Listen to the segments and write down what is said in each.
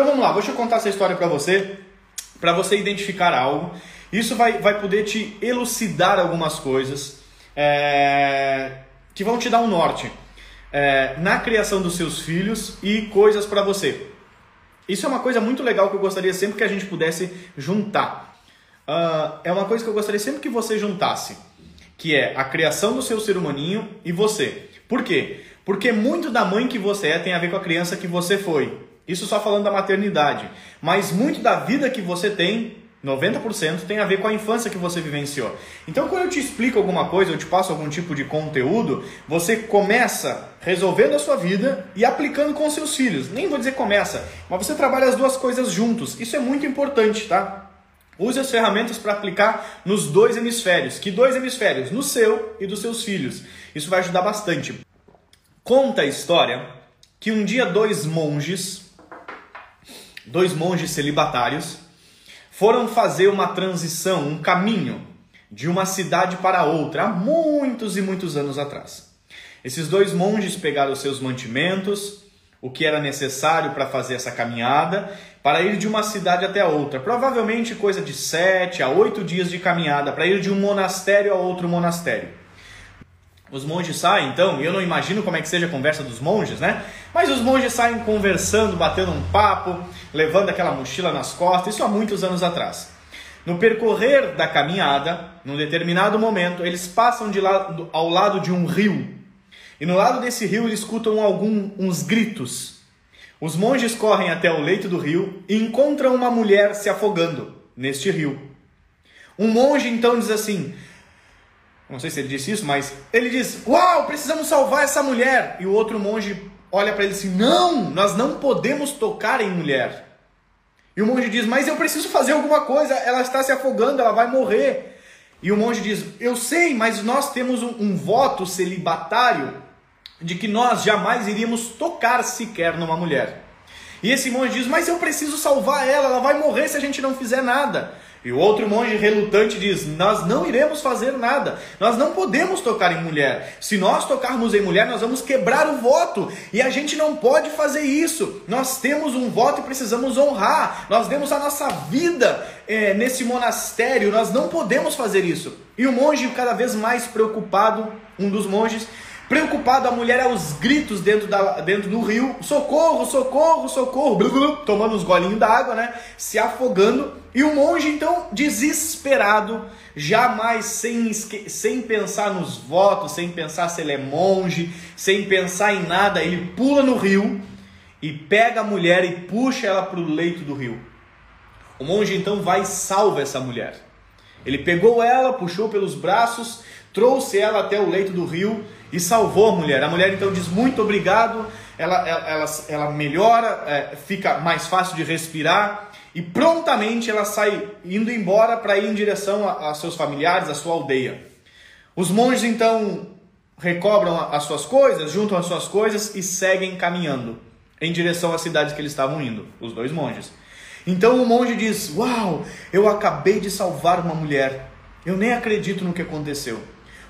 Então vamos lá, deixa eu contar essa história para você, para você identificar algo. Isso vai, vai poder te elucidar algumas coisas é, que vão te dar um norte é, na criação dos seus filhos e coisas para você. Isso é uma coisa muito legal que eu gostaria sempre que a gente pudesse juntar. Uh, é uma coisa que eu gostaria sempre que você juntasse, que é a criação do seu ser humaninho e você. Por quê? Porque muito da mãe que você é tem a ver com a criança que você foi. Isso só falando da maternidade. Mas muito da vida que você tem 90% tem a ver com a infância que você vivenciou. Então, quando eu te explico alguma coisa, eu te passo algum tipo de conteúdo, você começa resolvendo a sua vida e aplicando com seus filhos. Nem vou dizer começa, mas você trabalha as duas coisas juntos. Isso é muito importante, tá? Use as ferramentas para aplicar nos dois hemisférios. Que dois hemisférios? No seu e dos seus filhos. Isso vai ajudar bastante. Conta a história que um dia dois monges, dois monges celibatários, foram fazer uma transição, um caminho de uma cidade para outra há muitos e muitos anos atrás. Esses dois monges pegaram seus mantimentos, o que era necessário para fazer essa caminhada, para ir de uma cidade até outra. Provavelmente coisa de sete a oito dias de caminhada para ir de um monastério a outro monastério. Os monges saem, então, e eu não imagino como é que seja a conversa dos monges, né? Mas os monges saem conversando, batendo um papo, levando aquela mochila nas costas, isso há muitos anos atrás. No percorrer da caminhada, num determinado momento, eles passam de lado, ao lado de um rio. E no lado desse rio eles escutam alguns gritos. Os monges correm até o leito do rio e encontram uma mulher se afogando neste rio. Um monge então diz assim: não sei se ele disse isso, mas ele diz: Uau, precisamos salvar essa mulher. E o outro monge olha para ele assim: Não, nós não podemos tocar em mulher. E o monge diz: Mas eu preciso fazer alguma coisa, ela está se afogando, ela vai morrer. E o monge diz: Eu sei, mas nós temos um, um voto celibatário de que nós jamais iríamos tocar sequer numa mulher. E esse monge diz: Mas eu preciso salvar ela, ela vai morrer se a gente não fizer nada. E o outro monge relutante diz: Nós não iremos fazer nada, nós não podemos tocar em mulher. Se nós tocarmos em mulher, nós vamos quebrar o voto, e a gente não pode fazer isso. Nós temos um voto e precisamos honrar, nós demos a nossa vida é, nesse monastério, nós não podemos fazer isso. E o monge, cada vez mais preocupado, um dos monges, Preocupado, a mulher aos gritos dentro, da, dentro do rio: socorro, socorro, socorro, blu, blu, tomando uns golinhos d'água, né? Se afogando. E o monge, então, desesperado, jamais sem, sem pensar nos votos, sem pensar se ele é monge, sem pensar em nada, ele pula no rio e pega a mulher e puxa ela para o leito do rio. O monge então vai e salva essa mulher. Ele pegou ela, puxou pelos braços, trouxe ela até o leito do rio e salvou a mulher. A mulher então diz muito obrigado, ela, ela, ela, melhora, é, fica mais fácil de respirar e prontamente ela sai indo embora para ir em direção a, a, seus familiares, a sua aldeia. Os monges então recobram as suas coisas, juntam as suas coisas e seguem caminhando em direção à cidade que eles estavam indo, os dois monges. Então o monge diz: Uau, eu acabei de salvar uma mulher. Eu nem acredito no que aconteceu.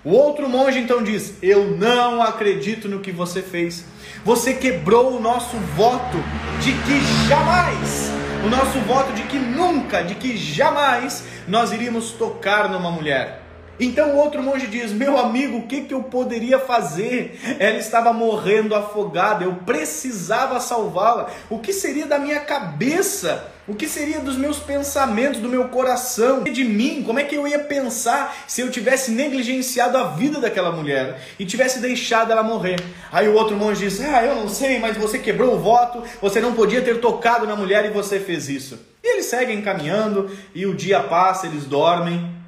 O outro monge então diz: Eu não acredito no que você fez. Você quebrou o nosso voto de que jamais, o nosso voto de que nunca, de que jamais nós iríamos tocar numa mulher. Então o outro monge diz: Meu amigo, o que, que eu poderia fazer? Ela estava morrendo afogada, eu precisava salvá-la. O que seria da minha cabeça? O que seria dos meus pensamentos, do meu coração, de mim? Como é que eu ia pensar se eu tivesse negligenciado a vida daquela mulher e tivesse deixado ela morrer? Aí o outro monge diz: Ah, eu não sei, mas você quebrou o voto, você não podia ter tocado na mulher e você fez isso. E eles seguem caminhando e o dia passa, eles dormem,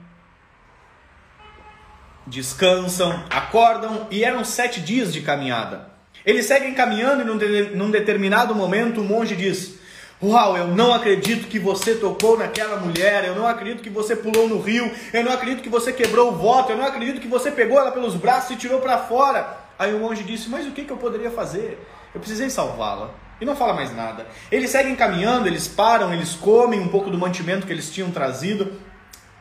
descansam, acordam e eram sete dias de caminhada. Eles seguem caminhando e num, de, num determinado momento o monge diz: Uau, eu não acredito que você tocou naquela mulher, eu não acredito que você pulou no rio, eu não acredito que você quebrou o voto, eu não acredito que você pegou ela pelos braços e tirou para fora. Aí o monge disse: Mas o que, que eu poderia fazer? Eu precisei salvá-la. E não fala mais nada. Eles seguem caminhando, eles param, eles comem um pouco do mantimento que eles tinham trazido.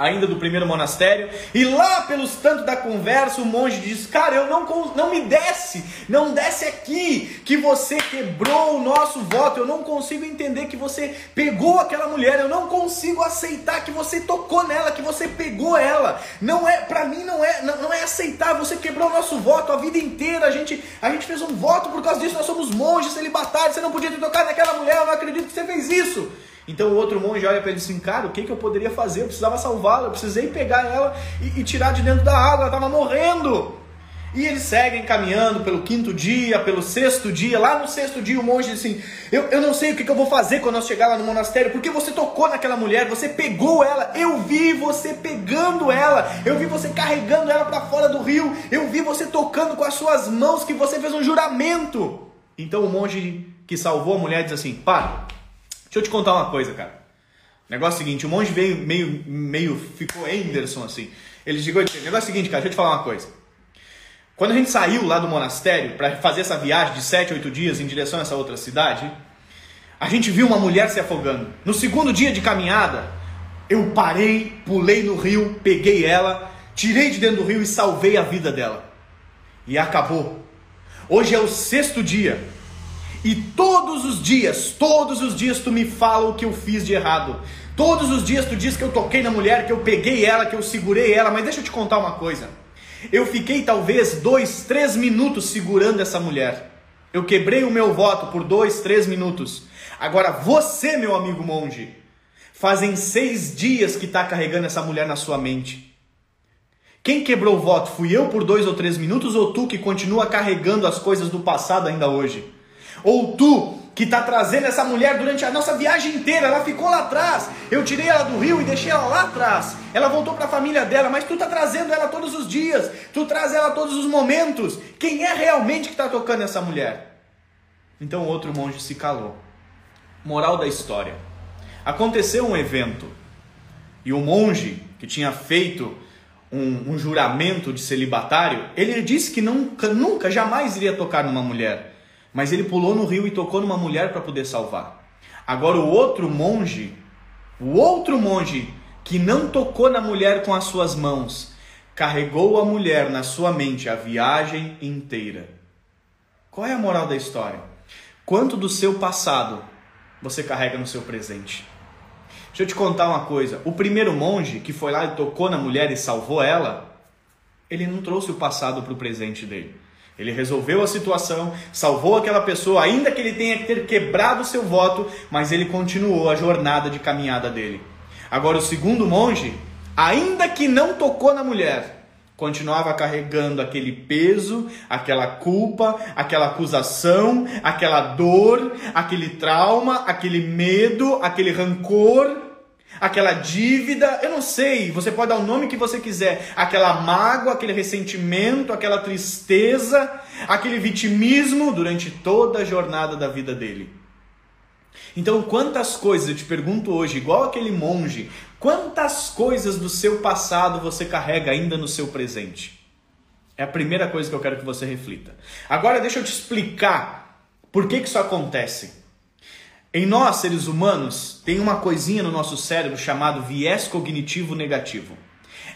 Ainda do primeiro monastério, e lá pelos tantos da conversa, o monge diz: Cara, eu não, não me desce, não desce aqui, que você quebrou o nosso voto, eu não consigo entender que você pegou aquela mulher, eu não consigo aceitar que você tocou nela, que você pegou ela. Não é, para mim não é, não, não é aceitar, você quebrou o nosso voto a vida inteira, a gente, a gente fez um voto por causa disso, nós somos monges celibatários, você não podia ter tocado naquela mulher, eu não acredito que você fez isso. Então o outro monge olha para ele assim, cara, o que, que eu poderia fazer? Eu precisava salvá-la, eu precisei pegar ela e, e tirar de dentro da água, ela estava morrendo. E eles seguem caminhando pelo quinto dia, pelo sexto dia. Lá no sexto dia, o monge diz assim: Eu, eu não sei o que, que eu vou fazer quando nós chegar lá no monastério, porque você tocou naquela mulher, você pegou ela. Eu vi você pegando ela, eu vi você carregando ela para fora do rio, eu vi você tocando com as suas mãos, que você fez um juramento. Então o monge que salvou a mulher diz assim: Para, Deixa eu te contar uma coisa, cara. O negócio é o seguinte, o monge veio meio, meio, ficou Anderson assim. Ele chegou e disse, negócio é o seguinte, cara, deixa eu te falar uma coisa. Quando a gente saiu lá do monastério para fazer essa viagem de 7, 8 dias em direção a essa outra cidade, a gente viu uma mulher se afogando. No segundo dia de caminhada, eu parei, pulei no rio, peguei ela, tirei de dentro do rio e salvei a vida dela. E acabou. Hoje é o sexto dia. E todos os dias, todos os dias tu me fala o que eu fiz de errado. Todos os dias tu diz que eu toquei na mulher, que eu peguei ela, que eu segurei ela. Mas deixa eu te contar uma coisa. Eu fiquei talvez dois, três minutos segurando essa mulher. Eu quebrei o meu voto por dois, três minutos. Agora você, meu amigo monge, fazem seis dias que está carregando essa mulher na sua mente. Quem quebrou o voto? Fui eu por dois ou três minutos ou tu que continua carregando as coisas do passado ainda hoje? Ou tu que está trazendo essa mulher durante a nossa viagem inteira, ela ficou lá atrás. Eu tirei ela do rio e deixei ela lá atrás. Ela voltou para a família dela, mas tu está trazendo ela todos os dias, tu traz ela todos os momentos. Quem é realmente que está tocando essa mulher? Então outro monge se calou. Moral da história: aconteceu um evento e o monge que tinha feito um, um juramento de celibatário, ele disse que nunca, nunca, jamais iria tocar numa mulher. Mas ele pulou no rio e tocou numa mulher para poder salvar. Agora o outro monge, o outro monge que não tocou na mulher com as suas mãos, carregou a mulher na sua mente a viagem inteira. Qual é a moral da história? Quanto do seu passado você carrega no seu presente? Deixa eu te contar uma coisa. O primeiro monge que foi lá e tocou na mulher e salvou ela, ele não trouxe o passado para o presente dele. Ele resolveu a situação, salvou aquela pessoa, ainda que ele tenha que ter quebrado seu voto, mas ele continuou a jornada de caminhada dele. Agora, o segundo monge, ainda que não tocou na mulher, continuava carregando aquele peso, aquela culpa, aquela acusação, aquela dor, aquele trauma, aquele medo, aquele rancor aquela dívida, eu não sei, você pode dar o nome que você quiser, aquela mágoa, aquele ressentimento, aquela tristeza, aquele vitimismo durante toda a jornada da vida dele. Então, quantas coisas, eu te pergunto hoje, igual aquele monge, quantas coisas do seu passado você carrega ainda no seu presente? É a primeira coisa que eu quero que você reflita. Agora, deixa eu te explicar por que, que isso acontece. Em nós, seres humanos, tem uma coisinha no nosso cérebro chamado viés cognitivo negativo.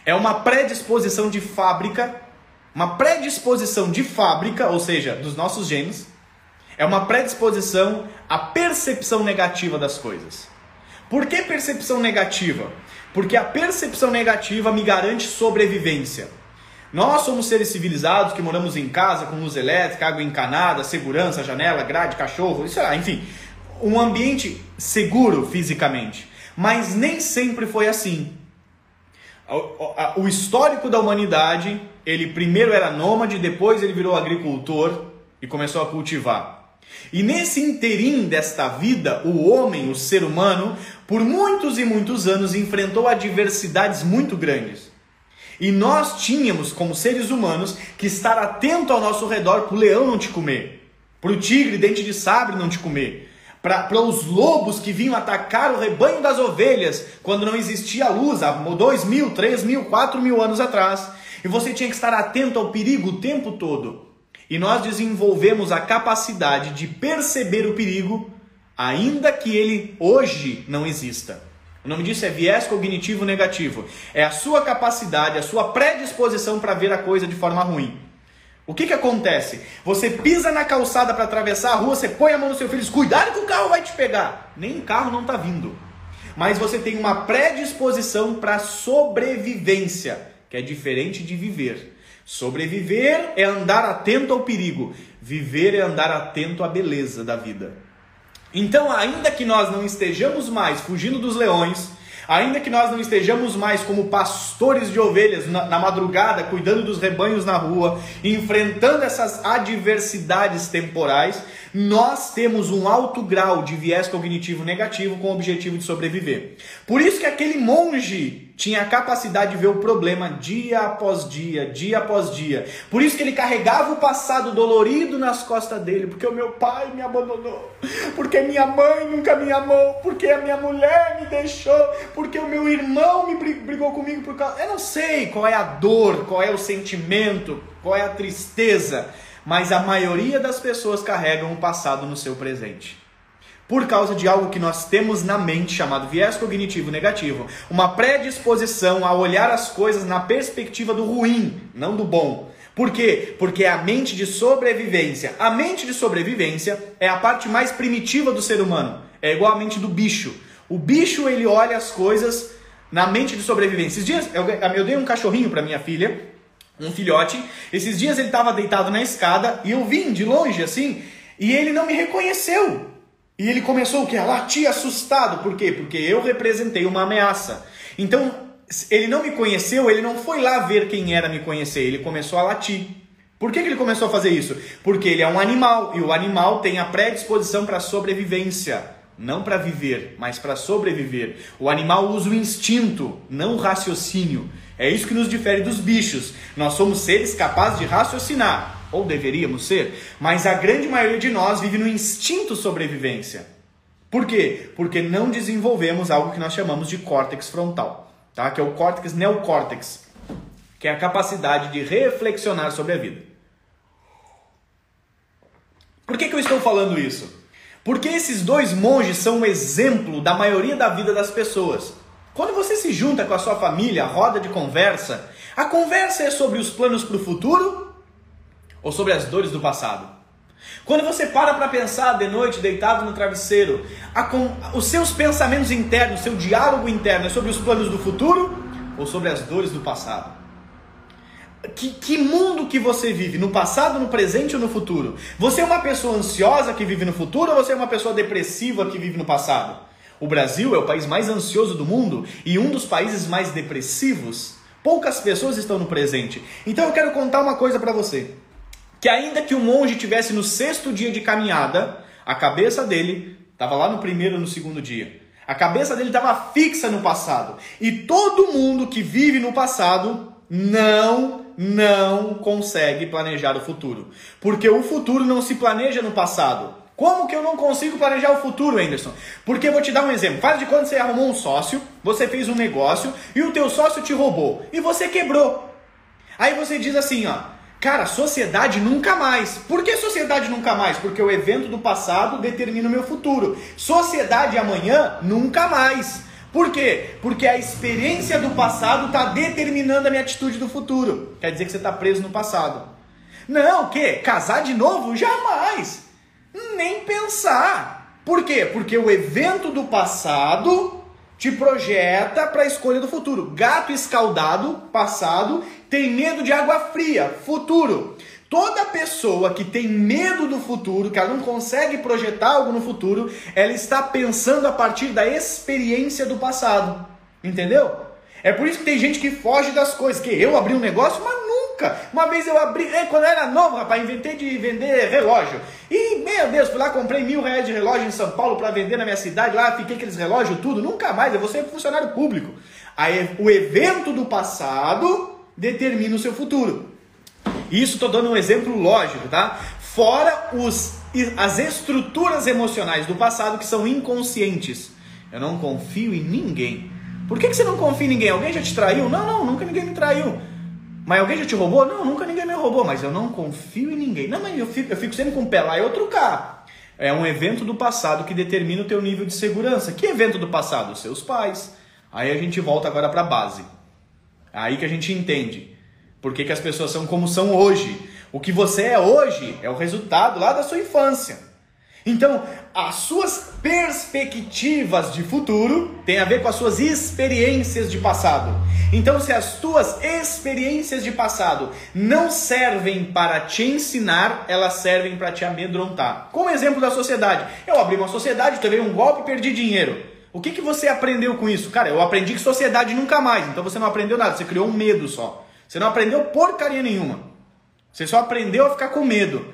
É uma predisposição de fábrica, uma predisposição de fábrica, ou seja, dos nossos genes, é uma predisposição à percepção negativa das coisas. Por que percepção negativa? Porque a percepção negativa me garante sobrevivência. Nós somos seres civilizados que moramos em casa com luz elétrica, água encanada, segurança, janela, grade, cachorro, isso, enfim, um ambiente seguro fisicamente. Mas nem sempre foi assim. O histórico da humanidade, ele primeiro era nômade, depois ele virou agricultor e começou a cultivar. E nesse interim desta vida, o homem, o ser humano, por muitos e muitos anos enfrentou adversidades muito grandes. E nós tínhamos, como seres humanos, que estar atento ao nosso redor para o leão não te comer, para o tigre dente de sabre não te comer, para os lobos que vinham atacar o rebanho das ovelhas quando não existia luz, há dois mil, três mil, quatro mil anos atrás. E você tinha que estar atento ao perigo o tempo todo. E nós desenvolvemos a capacidade de perceber o perigo, ainda que ele hoje não exista. O nome disso é viés cognitivo negativo. É a sua capacidade, a sua predisposição para ver a coisa de forma ruim. O que, que acontece? Você pisa na calçada para atravessar a rua, você põe a mão no seu filho, diz, cuidado que o carro vai te pegar. Nem o carro não está vindo. Mas você tem uma predisposição para sobrevivência, que é diferente de viver. Sobreviver é andar atento ao perigo, viver é andar atento à beleza da vida. Então, ainda que nós não estejamos mais fugindo dos leões, ainda que nós não estejamos mais como pastores de ovelhas na, na, madrugada, cuidando dos rebanhos na rua, enfrentando essas adversidades temporais, nós temos um alto grau de viés cognitivo negativo com o objetivo de sobreviver. Por isso que aquele monge tinha a capacidade de ver o problema dia após dia, dia após dia. Por isso que ele carregava o passado dolorido nas costas dele, porque o meu pai me abandonou, porque minha mãe nunca me amou, porque a minha mulher me deixou, porque o meu irmão me brigou comigo por causa. Eu não sei qual é a dor, qual é o sentimento, qual é a tristeza, mas a maioria das pessoas carregam o passado no seu presente por causa de algo que nós temos na mente chamado viés cognitivo negativo, uma predisposição a olhar as coisas na perspectiva do ruim, não do bom. Por quê? Porque é a mente de sobrevivência. A mente de sobrevivência é a parte mais primitiva do ser humano. É igual a mente do bicho. O bicho ele olha as coisas na mente de sobrevivência. Esses dias eu, eu dei um cachorrinho para minha filha, um filhote. Esses dias ele estava deitado na escada e eu vim de longe assim e ele não me reconheceu. E ele começou o? A latir assustado. Por quê? Porque eu representei uma ameaça. Então, ele não me conheceu, ele não foi lá ver quem era me conhecer, ele começou a latir. Por que, que ele começou a fazer isso? Porque ele é um animal e o animal tem a predisposição para sobrevivência, não para viver, mas para sobreviver. O animal usa o instinto, não o raciocínio. É isso que nos difere dos bichos. Nós somos seres capazes de raciocinar ou deveríamos ser, mas a grande maioria de nós vive no instinto sobrevivência. Por quê? Porque não desenvolvemos algo que nós chamamos de córtex frontal, tá? que é o córtex neocórtex, que é a capacidade de reflexionar sobre a vida. Por que, que eu estou falando isso? Porque esses dois monges são um exemplo da maioria da vida das pessoas. Quando você se junta com a sua família, roda de conversa, a conversa é sobre os planos para o futuro ou sobre as dores do passado. Quando você para para pensar de noite, deitado no travesseiro, com, os seus pensamentos internos, seu diálogo interno é sobre os planos do futuro ou sobre as dores do passado? Que, que, mundo que você vive? No passado, no presente ou no futuro? Você é uma pessoa ansiosa que vive no futuro ou você é uma pessoa depressiva que vive no passado? O Brasil é o país mais ansioso do mundo e um dos países mais depressivos. Poucas pessoas estão no presente. Então eu quero contar uma coisa para você que ainda que o monge tivesse no sexto dia de caminhada, a cabeça dele estava lá no primeiro ou no segundo dia. A cabeça dele estava fixa no passado. E todo mundo que vive no passado não, não consegue planejar o futuro. Porque o futuro não se planeja no passado. Como que eu não consigo planejar o futuro, Anderson? Porque eu vou te dar um exemplo. Faz de quando você arrumou um sócio, você fez um negócio e o teu sócio te roubou e você quebrou. Aí você diz assim, ó, Cara, sociedade nunca mais. Por que sociedade nunca mais? Porque o evento do passado determina o meu futuro. Sociedade amanhã nunca mais. Por quê? Porque a experiência do passado está determinando a minha atitude do futuro. Quer dizer que você está preso no passado. Não, o quê? Casar de novo? Jamais. Nem pensar. Por quê? Porque o evento do passado te projeta para a escolha do futuro. Gato escaldado, passado, tem medo de água fria, futuro. Toda pessoa que tem medo do futuro, que ela não consegue projetar algo no futuro, ela está pensando a partir da experiência do passado. Entendeu? É por isso que tem gente que foge das coisas. Que eu abri um negócio, mas nunca. Uma vez eu abri, é, quando eu era novo, rapaz, inventei de vender relógio. E, meu Deus, fui lá, comprei mil reais de relógio em São Paulo para vender na minha cidade. Lá, fiquei aqueles relógios, tudo. Nunca mais, eu vou ser funcionário público. Aí, o evento do passado determina o seu futuro. Isso estou dando um exemplo lógico, tá? Fora os, as estruturas emocionais do passado que são inconscientes. Eu não confio em ninguém. Por que, que você não confia em ninguém? Alguém já te traiu? Não, não, nunca ninguém me traiu. Mas alguém já te roubou? Não, nunca ninguém me roubou. Mas eu não confio em ninguém. Não, mas eu fico, eu fico sempre com o pé lá e outro cá. É um evento do passado que determina o teu nível de segurança. Que evento do passado? Seus pais. Aí a gente volta agora para a base. Aí que a gente entende por que, que as pessoas são como são hoje. O que você é hoje é o resultado lá da sua infância. Então, as suas perspectivas de futuro têm a ver com as suas experiências de passado. Então, se as tuas experiências de passado não servem para te ensinar, elas servem para te amedrontar. Como exemplo da sociedade, eu abri uma sociedade, levei um golpe e perdi dinheiro. O que, que você aprendeu com isso? Cara, eu aprendi que sociedade nunca mais. Então você não aprendeu nada, você criou um medo só. Você não aprendeu porcaria nenhuma. Você só aprendeu a ficar com medo.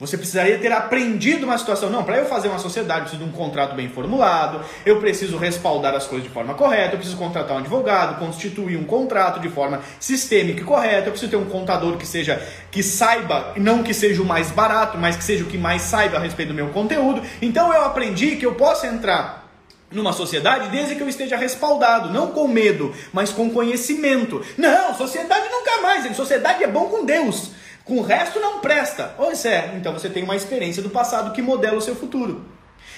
Você precisaria ter aprendido uma situação. Não, para eu fazer uma sociedade, eu preciso de um contrato bem formulado, eu preciso respaldar as coisas de forma correta, eu preciso contratar um advogado, constituir um contrato de forma sistêmica e correta, eu preciso ter um contador que seja que saiba, não que seja o mais barato, mas que seja o que mais saiba a respeito do meu conteúdo. Então eu aprendi que eu posso entrar numa sociedade desde que eu esteja respaldado, não com medo, mas com conhecimento. Não, sociedade nunca mais, sociedade é bom com Deus. Com o resto não presta. Pois é, então você tem uma experiência do passado que modela o seu futuro.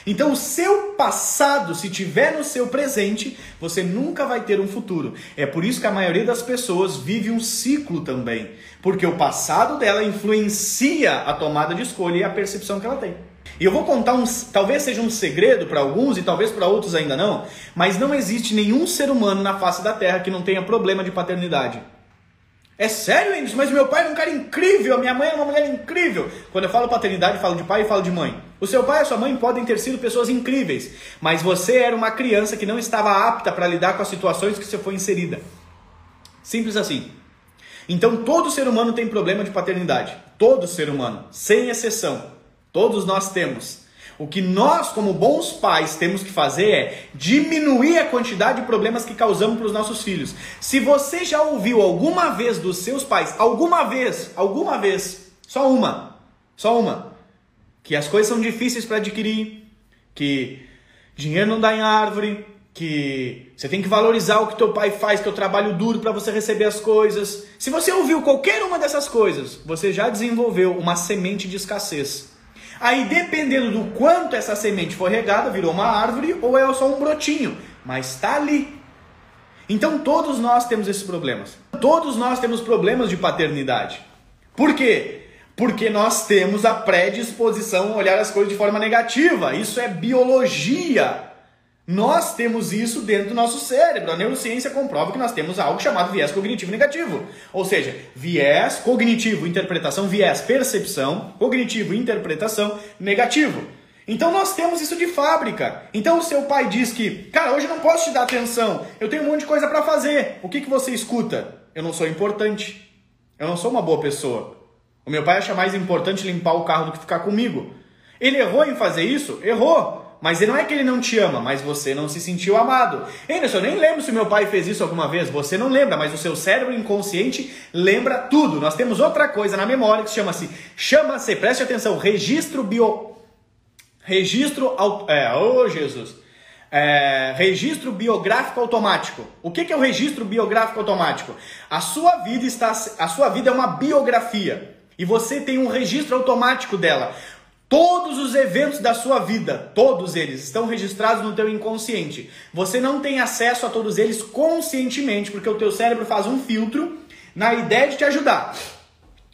Então, o seu passado, se tiver no seu presente, você nunca vai ter um futuro. É por isso que a maioria das pessoas vive um ciclo também, porque o passado dela influencia a tomada de escolha e a percepção que ela tem. E eu vou contar um, talvez seja um segredo para alguns e talvez para outros ainda não, mas não existe nenhum ser humano na face da Terra que não tenha problema de paternidade. É sério, Anderson? Mas meu pai é um cara incrível, minha mãe é uma mulher incrível. Quando eu falo paternidade, falo de pai e falo de mãe. O seu pai e a sua mãe podem ter sido pessoas incríveis, mas você era uma criança que não estava apta para lidar com as situações que você foi inserida. Simples assim. Então todo ser humano tem problema de paternidade. Todo ser humano, sem exceção. Todos nós temos. O que nós, como bons pais, temos que fazer é diminuir a quantidade de problemas que causamos para os nossos filhos. Se você já ouviu alguma vez dos seus pais, alguma vez, alguma vez, só uma, só uma, que as coisas são difíceis para adquirir, que dinheiro não dá em árvore, que você tem que valorizar o que teu pai faz, que o trabalho duro para você receber as coisas. Se você ouviu qualquer uma dessas coisas, você já desenvolveu uma semente de escassez. Aí, dependendo do quanto essa semente foi regada, virou uma árvore ou é só um brotinho, mas está ali. Então, todos nós temos esses problemas. Todos nós temos problemas de paternidade. Por quê? Porque nós temos a predisposição a olhar as coisas de forma negativa. Isso é biologia. Nós temos isso dentro do nosso cérebro. A neurociência comprova que nós temos algo chamado viés cognitivo negativo. Ou seja, viés cognitivo, interpretação, viés percepção, cognitivo, interpretação, negativo. Então nós temos isso de fábrica. Então o seu pai diz que, cara, hoje não posso te dar atenção, eu tenho um monte de coisa para fazer. O que, que você escuta? Eu não sou importante. Eu não sou uma boa pessoa. O meu pai acha mais importante limpar o carro do que ficar comigo. Ele errou em fazer isso? Errou. Mas não é que ele não te ama, mas você não se sentiu amado. Anderson, eu nem lembro se meu pai fez isso alguma vez. Você não lembra, mas o seu cérebro inconsciente lembra tudo. Nós temos outra coisa na memória que chama-se, chama-se, preste atenção, registro bio... Registro... É, oh Jesus. É, registro biográfico automático. O que, que é o registro biográfico automático? A sua vida está, a sua vida é uma biografia e você tem um registro automático dela. Todos os eventos da sua vida, todos eles estão registrados no teu inconsciente. Você não tem acesso a todos eles conscientemente, porque o teu cérebro faz um filtro na ideia de te ajudar.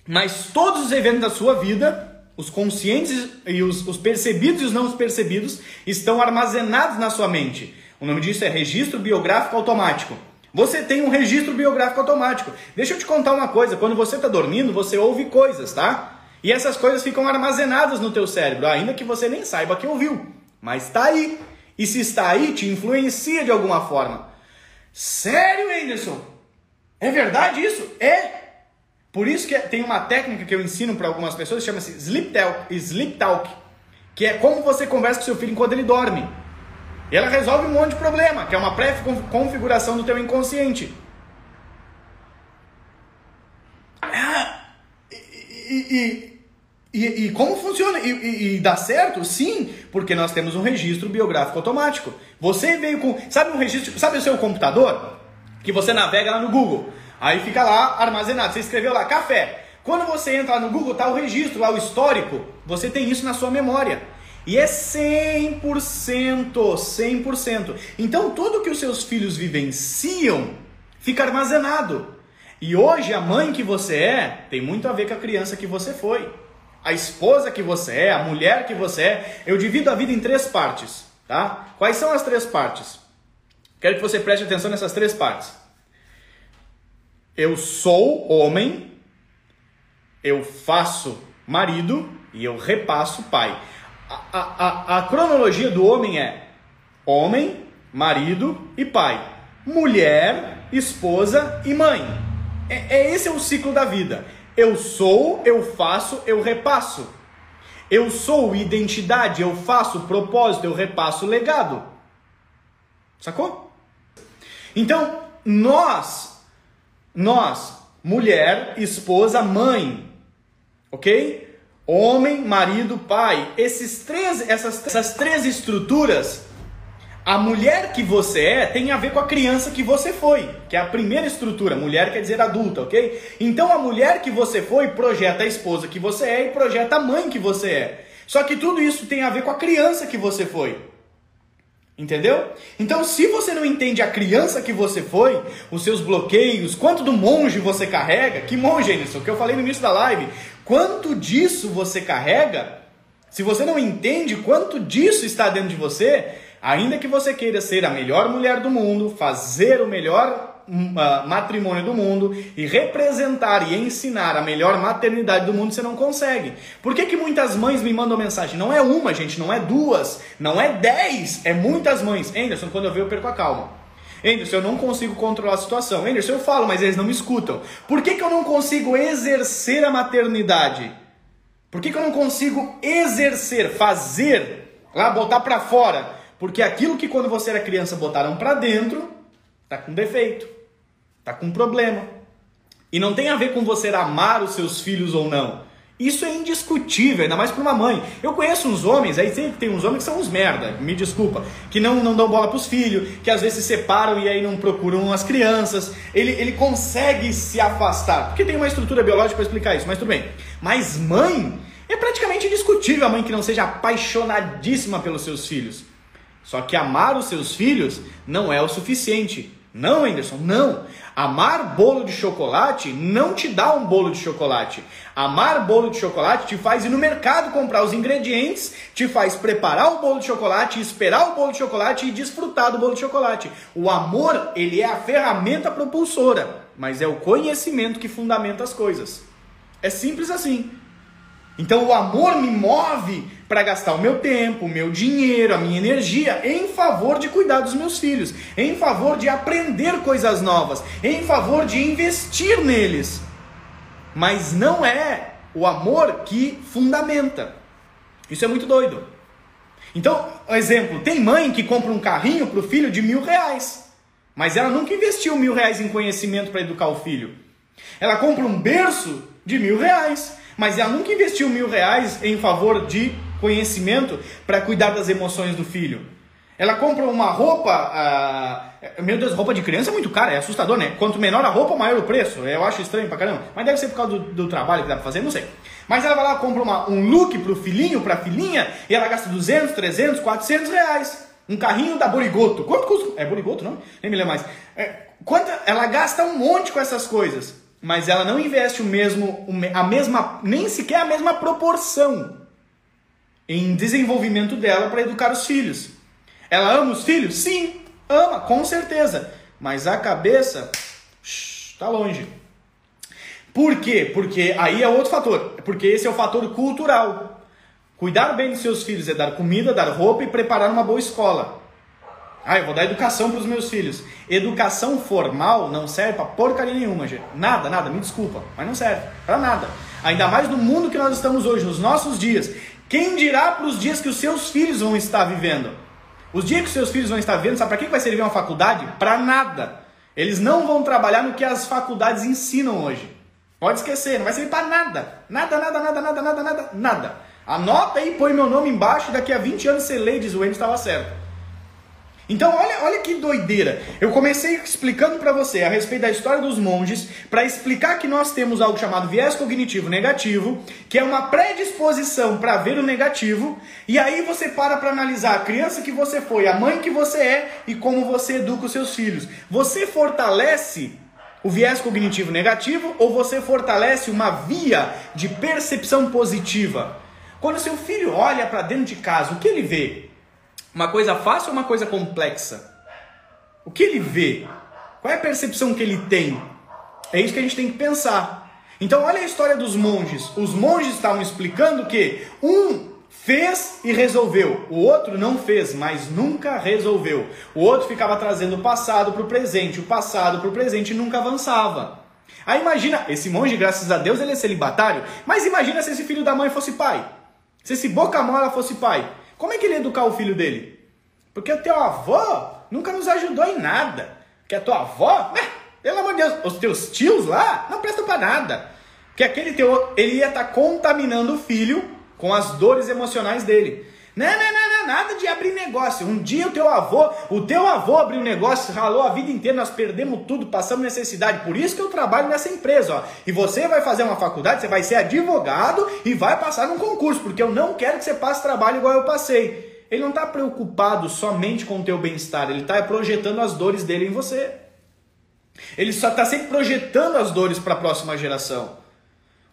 Mas todos os eventos da sua vida, os conscientes e os, os percebidos e os não percebidos, estão armazenados na sua mente. O nome disso é registro biográfico automático. Você tem um registro biográfico automático. Deixa eu te contar uma coisa: quando você está dormindo, você ouve coisas, tá? E essas coisas ficam armazenadas no teu cérebro, ainda que você nem saiba que ouviu. Mas está aí. E se está aí, te influencia de alguma forma. Sério, Anderson? É verdade isso? É. Por isso que tem uma técnica que eu ensino para algumas pessoas, chama-se sleep talk, sleep talk, que é como você conversa com seu filho enquanto ele dorme. E ela resolve um monte de problema, que é uma pré-configuração do teu inconsciente. E, e, e, como funciona? E, e, dá certo? Sim, porque nós temos um registro biográfico automático. Você veio com. Sabe um registro. Sabe o seu computador? Que você navega lá no Google. Aí fica lá armazenado. Você escreveu lá café. Quando você entra no Google, tá o registro lá, o histórico. Você tem isso na sua memória. E é 100%, 100%. Então tudo que os seus filhos vivenciam fica armazenado. E hoje a mãe que você é tem muito a ver com a criança que você foi. A esposa que você é, a mulher que você é. Eu divido a vida em três partes, tá? Quais são as três partes? Quero que você preste atenção nessas três partes. Eu sou homem, eu faço marido e eu repasso pai. A, a, a, a cronologia do homem é homem, marido e pai. Mulher, esposa e mãe. É, é, esse é o ciclo da vida. Eu sou, eu faço, eu repasso. Eu sou identidade, eu faço propósito, eu repasso legado. Sacou? Então, nós, nós, mulher, esposa, mãe, ok? Homem, marido, pai. Esses três, essas, essas três estruturas a mulher que você é tem a ver com a criança que você foi, que é a primeira estrutura. Mulher quer dizer adulta, ok? Então a mulher que você foi projeta a esposa que você é e projeta a mãe que você é. Só que tudo isso tem a ver com a criança que você foi. Entendeu? Então, se você não entende a criança que você foi, os seus bloqueios, quanto do monge você carrega, que monge, Anderson, que eu falei no início da live, quanto disso você carrega, se você não entende quanto disso está dentro de você, Ainda que você queira ser a melhor mulher do mundo, fazer o melhor uh, matrimônio do mundo e representar e ensinar a melhor maternidade do mundo, você não consegue. Por que, que muitas mães me mandam mensagem? Não é uma, gente, não é duas, não é dez, é muitas mães. Anderson, quando eu vejo, eu perco a calma. Anderson, eu não consigo controlar a situação. Anderson, eu falo, mas eles não me escutam. Por que, que eu não consigo exercer a maternidade? Por que, que eu não consigo exercer, fazer, lá, botar para fora? Porque aquilo que quando você era criança botaram para dentro, tá com defeito, tá com problema. E não tem a ver com você amar os seus filhos ou não. Isso é indiscutível, ainda mais para uma mãe. Eu conheço uns homens, aí tem, tem uns homens que são uns merda, me desculpa, que não, não dão bola para os filhos, que às vezes se separam e aí não procuram as crianças. Ele, ele consegue se afastar, porque tem uma estrutura biológica para explicar isso, mas tudo bem. Mas mãe, é praticamente indiscutível a mãe que não seja apaixonadíssima pelos seus filhos. Só que amar os seus filhos não é o suficiente. Não, Anderson, não. Amar bolo de chocolate não te dá um bolo de chocolate. Amar bolo de chocolate te faz ir no mercado comprar os ingredientes, te faz preparar o bolo de chocolate, esperar o bolo de chocolate e desfrutar do bolo de chocolate. O amor, ele é a ferramenta propulsora, mas é o conhecimento que fundamenta as coisas. É simples assim. Então o amor me move para gastar o meu tempo, o meu dinheiro, a minha energia em favor de cuidar dos meus filhos, em favor de aprender coisas novas, em favor de investir neles. Mas não é o amor que fundamenta. Isso é muito doido. Então, exemplo, tem mãe que compra um carrinho para o filho de mil reais, mas ela nunca investiu mil reais em conhecimento para educar o filho. Ela compra um berço de mil reais, mas ela nunca investiu mil reais em favor de conhecimento para cuidar das emoções do filho. Ela compra uma roupa. Uh, meu Deus, roupa de criança é muito cara, é assustador, né? Quanto menor a roupa, maior o preço. Eu acho estranho pra caramba. Mas deve ser por causa do, do trabalho que dá pra fazer, não sei. Mas ela vai lá, compra uma, um look pro filhinho, pra filhinha, e ela gasta 200, 300, 400 reais. Um carrinho da Borigoto. Quanto custa? É Borigoto, não? Nem me lembro mais. É, quanto, ela gasta um monte com essas coisas mas ela não investe o mesmo, a mesma, nem sequer a mesma proporção em desenvolvimento dela para educar os filhos. Ela ama os filhos? Sim, ama, com certeza. Mas a cabeça está longe. Por quê? Porque aí é outro fator. Porque esse é o fator cultural. Cuidar bem dos seus filhos é dar comida, dar roupa e preparar uma boa escola. Ah, eu vou dar educação para os meus filhos. Educação formal não serve para porcaria nenhuma, gente. Nada, nada, me desculpa, mas não serve para nada. Ainda mais no mundo que nós estamos hoje, nos nossos dias. Quem dirá para os dias que os seus filhos vão estar vivendo? Os dias que os seus filhos vão estar vivendo, sabe para que vai servir uma faculdade? Para nada. Eles não vão trabalhar no que as faculdades ensinam hoje. Pode esquecer, não vai servir para nada. Nada, nada, nada, nada, nada, nada, nada. Anota aí, põe meu nome embaixo e daqui a 20 anos você lê e diz o Enio estava certo. Então, olha, olha que doideira. Eu comecei explicando para você a respeito da história dos monges, para explicar que nós temos algo chamado viés cognitivo negativo, que é uma predisposição para ver o negativo, e aí você para para analisar a criança que você foi, a mãe que você é e como você educa os seus filhos. Você fortalece o viés cognitivo negativo ou você fortalece uma via de percepção positiva? Quando seu filho olha para dentro de casa, o que ele vê? Uma coisa fácil ou uma coisa complexa? O que ele vê? Qual é a percepção que ele tem? É isso que a gente tem que pensar. Então, olha a história dos monges. Os monges estavam explicando que um fez e resolveu, o outro não fez, mas nunca resolveu. O outro ficava trazendo o passado para o presente, o passado para o presente e nunca avançava. Aí imagina, esse monge, graças a Deus, ele é celibatário, mas imagina se esse filho da mãe fosse pai. Se esse boca mola fosse pai. Como é que ele ia educar o filho dele? Porque o teu avô nunca nos ajudou em nada. Que a tua avó, né? pelo amor de Deus, os teus tios lá não prestam para nada. Que aquele teu, ele ia estar tá contaminando o filho com as dores emocionais dele. Não, não, não, não, nada de abrir negócio. Um dia o teu avô, o teu avô abriu um negócio, ralou a vida inteira, nós perdemos tudo, passamos necessidade. Por isso que eu trabalho nessa empresa, ó. E você vai fazer uma faculdade, você vai ser advogado e vai passar num concurso, porque eu não quero que você passe trabalho igual eu passei. Ele não está preocupado somente com o teu bem-estar, ele está projetando as dores dele em você. Ele só está sempre projetando as dores para a próxima geração.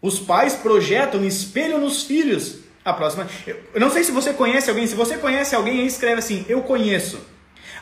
Os pais projetam, espelham nos filhos a próxima. Eu não sei se você conhece alguém. Se você conhece alguém, escreve assim: Eu conheço.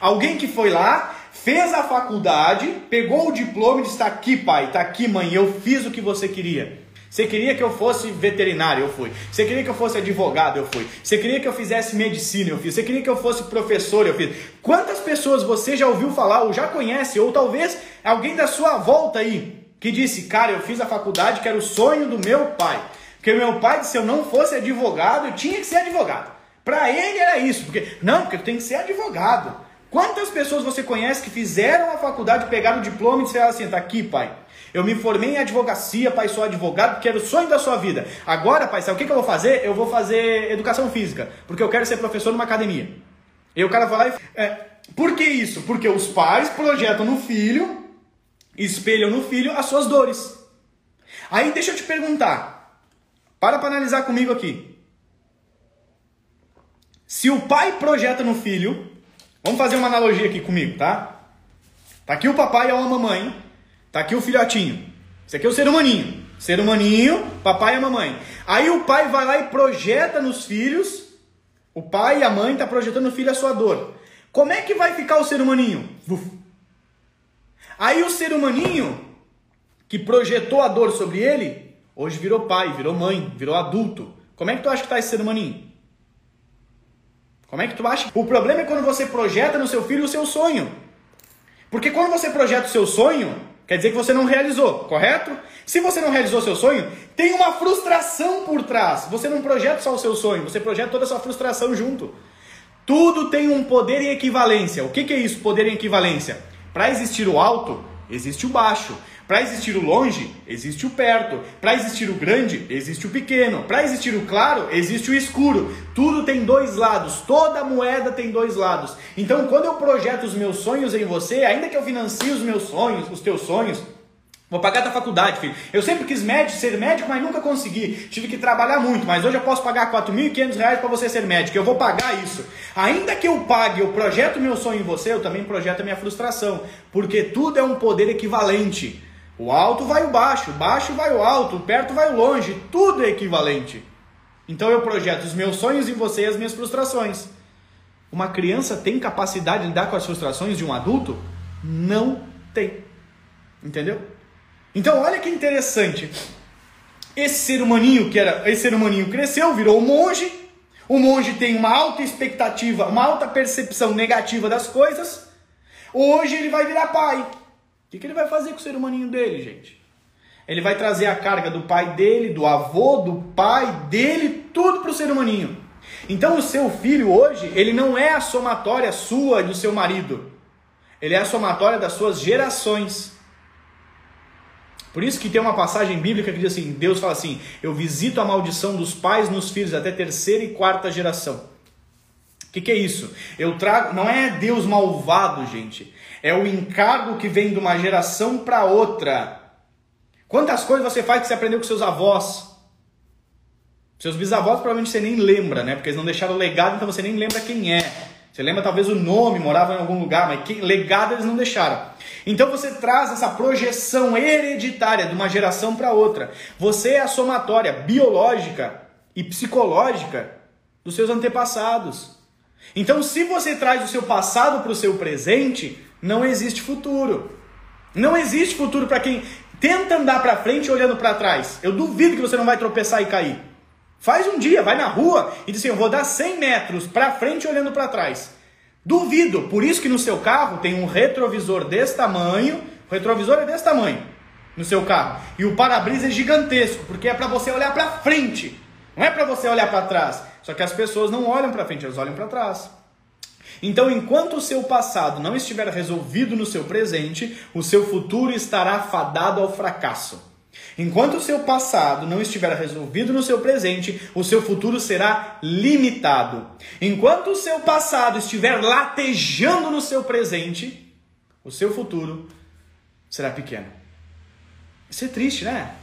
Alguém que foi lá, fez a faculdade, pegou o diploma e disse: Está aqui, pai, está aqui, mãe, eu fiz o que você queria. Você queria que eu fosse veterinário, eu fui. Você queria que eu fosse advogado, eu fui. Você queria que eu fizesse medicina, eu fiz. Você queria que eu fosse professor, eu fiz. Quantas pessoas você já ouviu falar ou já conhece, ou talvez alguém da sua volta aí, que disse: Cara, eu fiz a faculdade que era o sonho do meu pai. Porque meu pai se eu não fosse advogado, eu tinha que ser advogado. Para ele era isso, porque não, porque eu tenho que ser advogado. Quantas pessoas você conhece que fizeram a faculdade, pegaram o diploma e disseram assim, tá aqui, pai. Eu me formei em advocacia, pai, sou advogado, porque era o sonho da sua vida. Agora, pai, sabe o que, que eu vou fazer? Eu vou fazer educação física, porque eu quero ser professor numa academia. E o cara vai lá e... É, por que isso? Porque os pais projetam no filho, espelham no filho as suas dores. Aí deixa eu te perguntar, para para analisar comigo aqui. Se o pai projeta no filho, vamos fazer uma analogia aqui comigo, tá? Tá aqui o papai e a mamãe, tá aqui o filhotinho. Esse aqui é o ser humaninho. Ser humaninho, papai e a mamãe. Aí o pai vai lá e projeta nos filhos, o pai e a mãe tá projetando no filho a sua dor. Como é que vai ficar o ser humaninho? Uf. Aí o ser humaninho que projetou a dor sobre ele Hoje virou pai, virou mãe, virou adulto. Como é que tu acha que está esse ser humaninho? Como é que tu acha? O problema é quando você projeta no seu filho o seu sonho. Porque quando você projeta o seu sonho, quer dizer que você não realizou, correto? Se você não realizou seu sonho, tem uma frustração por trás. Você não projeta só o seu sonho, você projeta toda a sua frustração junto. Tudo tem um poder em equivalência. O que, que é isso, poder em equivalência? Para existir o alto, existe o baixo. Para existir o longe, existe o perto. Para existir o grande, existe o pequeno. Para existir o claro, existe o escuro. Tudo tem dois lados. Toda moeda tem dois lados. Então, quando eu projeto os meus sonhos em você, ainda que eu financie os meus sonhos, os teus sonhos, Vou pagar da faculdade, filho. Eu sempre quis médico, ser médico, mas nunca consegui. Tive que trabalhar muito, mas hoje eu posso pagar R$ 4.500 para você ser médico. Eu vou pagar isso. Ainda que eu pague, eu projeto meu sonho em você, eu também projeto a minha frustração. Porque tudo é um poder equivalente. O alto vai o baixo, o baixo vai o alto, o perto vai o longe, tudo é equivalente. Então eu projeto os meus sonhos em você e as minhas frustrações. Uma criança tem capacidade de lidar com as frustrações de um adulto? Não tem. Entendeu? Então olha que interessante. Esse ser humaninho que era, esse ser humaninho cresceu, virou um monge. O monge tem uma alta expectativa, uma alta percepção negativa das coisas. Hoje ele vai virar pai que, que ele vai fazer com o ser humaninho dele, gente? Ele vai trazer a carga do pai dele, do avô, do pai dele, tudo para o ser humaninho. Então o seu filho hoje, ele não é a somatória sua e do seu marido. Ele é a somatória das suas gerações. Por isso que tem uma passagem bíblica que diz assim: Deus fala assim: Eu visito a maldição dos pais nos filhos até terceira e quarta geração. Que, que é isso? Eu trago, não é Deus malvado, gente. É o encargo que vem de uma geração para outra. Quantas coisas você faz que você aprendeu com seus avós? Seus bisavós provavelmente você nem lembra, né? Porque eles não deixaram legado, então você nem lembra quem é. Você lembra talvez o nome, morava em algum lugar, mas quem, legado eles não deixaram. Então você traz essa projeção hereditária de uma geração para outra. Você é a somatória biológica e psicológica dos seus antepassados. Então, se você traz o seu passado para o seu presente, não existe futuro. Não existe futuro para quem tenta andar para frente olhando para trás. Eu duvido que você não vai tropeçar e cair. Faz um dia, vai na rua e diz assim: eu vou dar 100 metros para frente olhando para trás. Duvido. Por isso que no seu carro tem um retrovisor desse tamanho. O retrovisor é desse tamanho no seu carro. E o para-brisa é gigantesco, porque é para você olhar para frente. Não é para você olhar para trás. Só que as pessoas não olham para frente, elas olham para trás. Então, enquanto o seu passado não estiver resolvido no seu presente, o seu futuro estará fadado ao fracasso. Enquanto o seu passado não estiver resolvido no seu presente, o seu futuro será limitado. Enquanto o seu passado estiver latejando no seu presente, o seu futuro será pequeno. Isso é triste, né?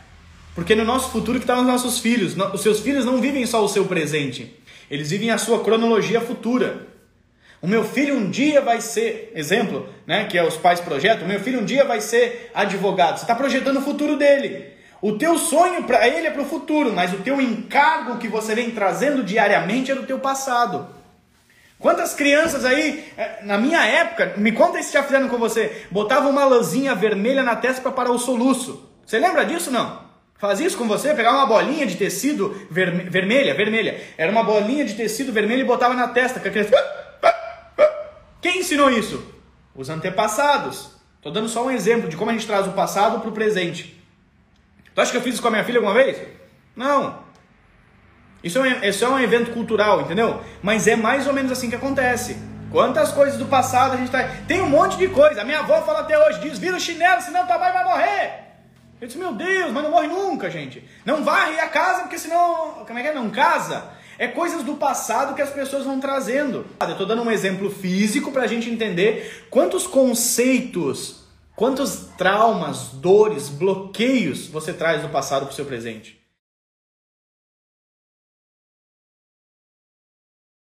Porque no nosso futuro que estão tá os nossos filhos. Os seus filhos não vivem só o seu presente. Eles vivem a sua cronologia futura. O meu filho um dia vai ser, exemplo, né, que é os pais projetam, o meu filho um dia vai ser advogado. Você está projetando o futuro dele. O teu sonho para ele é para o futuro, mas o teu encargo que você vem trazendo diariamente é do teu passado. Quantas crianças aí, eh, na minha época, me conta se já fizeram com você, botavam uma lãzinha vermelha na testa para parar o soluço. Você lembra disso não? Fazia isso com você? Pegava uma bolinha de tecido verme vermelha, vermelha. Era uma bolinha de tecido vermelho e botava na testa. Que a criança... Quem ensinou isso? Os antepassados. Estou dando só um exemplo de como a gente traz o passado para o presente. Tu acha que eu fiz isso com a minha filha alguma vez? Não. Isso é, um, isso é um evento cultural, entendeu? Mas é mais ou menos assim que acontece. Quantas coisas do passado a gente tá. Tem um monte de coisa. A minha avó fala até hoje: desvira o chinelo, senão tua mãe vai morrer. Eu disse, meu Deus, mas não morre nunca, gente. Não varre a casa, porque senão. Como é que é? Não casa. É coisas do passado que as pessoas vão trazendo. Eu estou dando um exemplo físico para a gente entender quantos conceitos, quantos traumas, dores, bloqueios você traz do passado para o seu presente.